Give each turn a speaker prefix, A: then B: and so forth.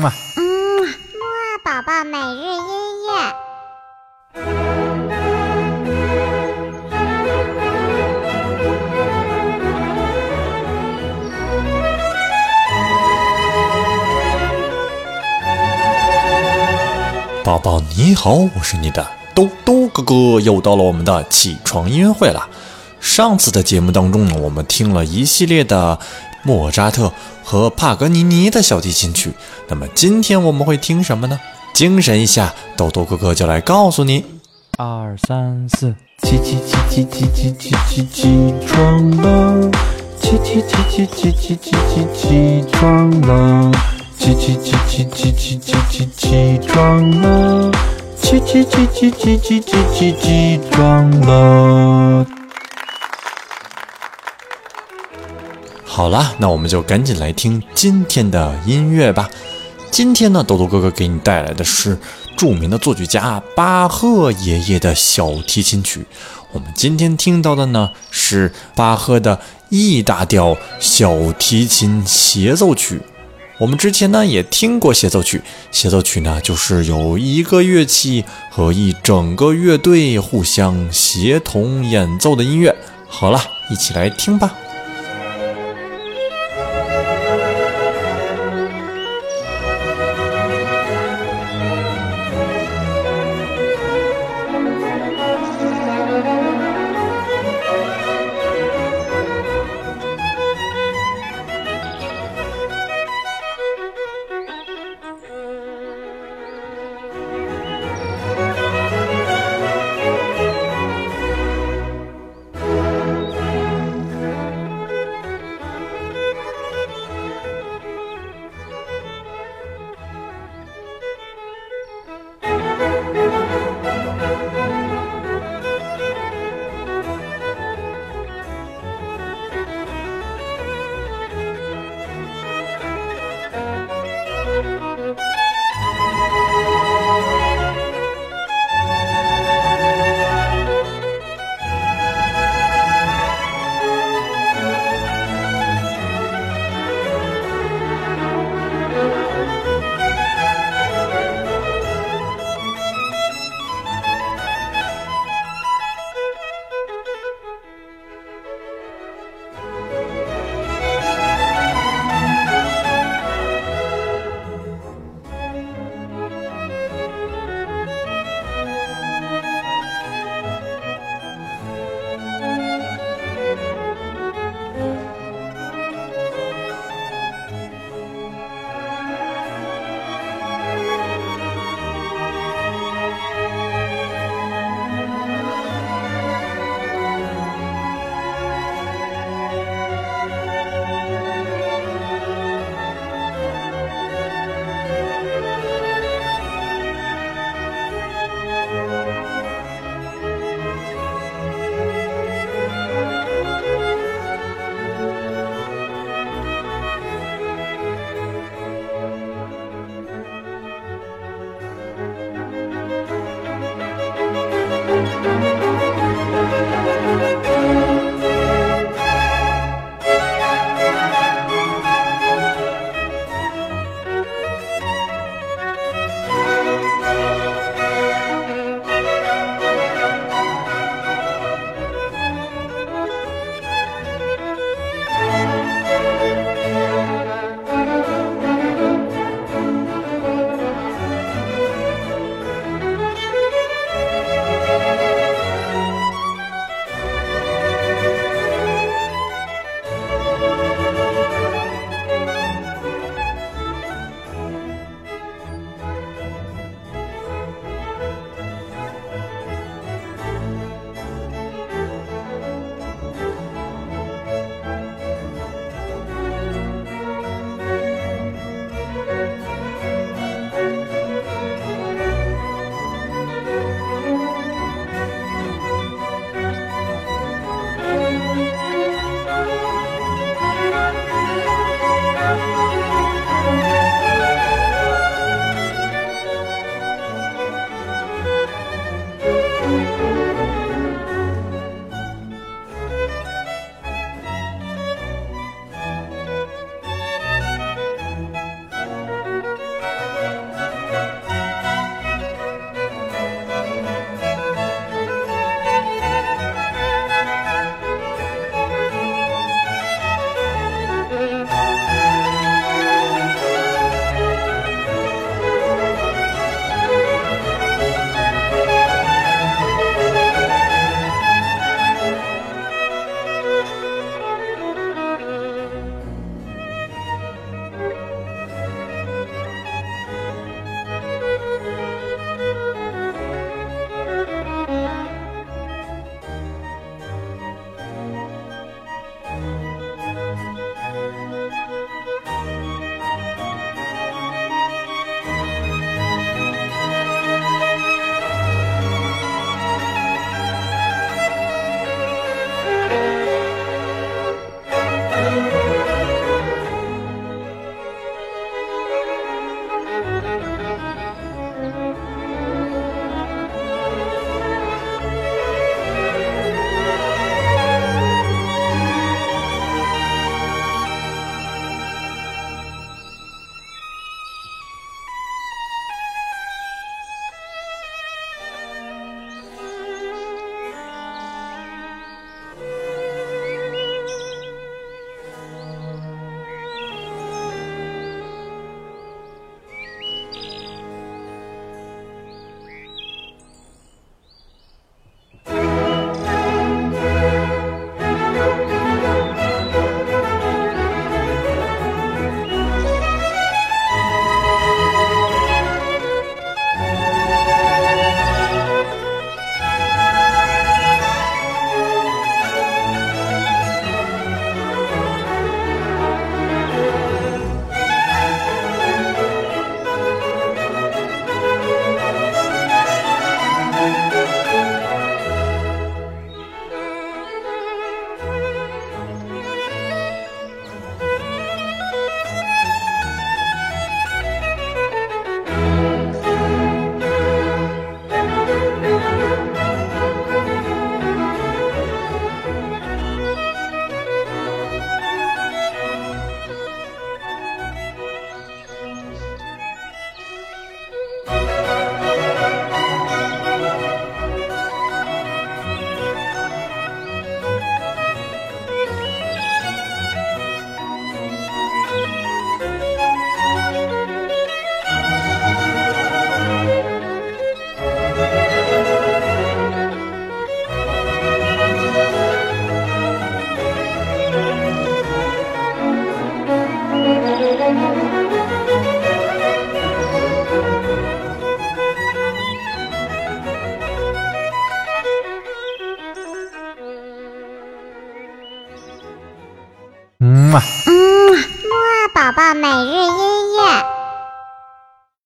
A: 嘛。
B: 嗯，木二宝宝每日音乐。
C: 宝宝你好，我是你的兜兜哥哥，又到了我们的起床音乐会了。上次的节目当中呢，我们听了一系列的莫扎特和帕格尼尼的小提琴曲。那么今天我们会听什么呢？精神一下，豆豆哥哥就来告诉你。
A: 二三四，
D: 起起起起起起起起起床了，起起起起起起起起起床了，起起起起起起起起起床了，起起起起起起起起起床了。
C: 好啦，那我们就赶紧来听今天的音乐吧。今天呢，豆豆哥哥给你带来的是著名的作曲家巴赫爷爷的小提琴曲。我们今天听到的呢是巴赫的 E 大调小提琴协奏曲。我们之前呢也听过协奏曲，协奏曲呢就是有一个乐器和一整个乐队互相协同演奏的音乐。好了，一起来听吧。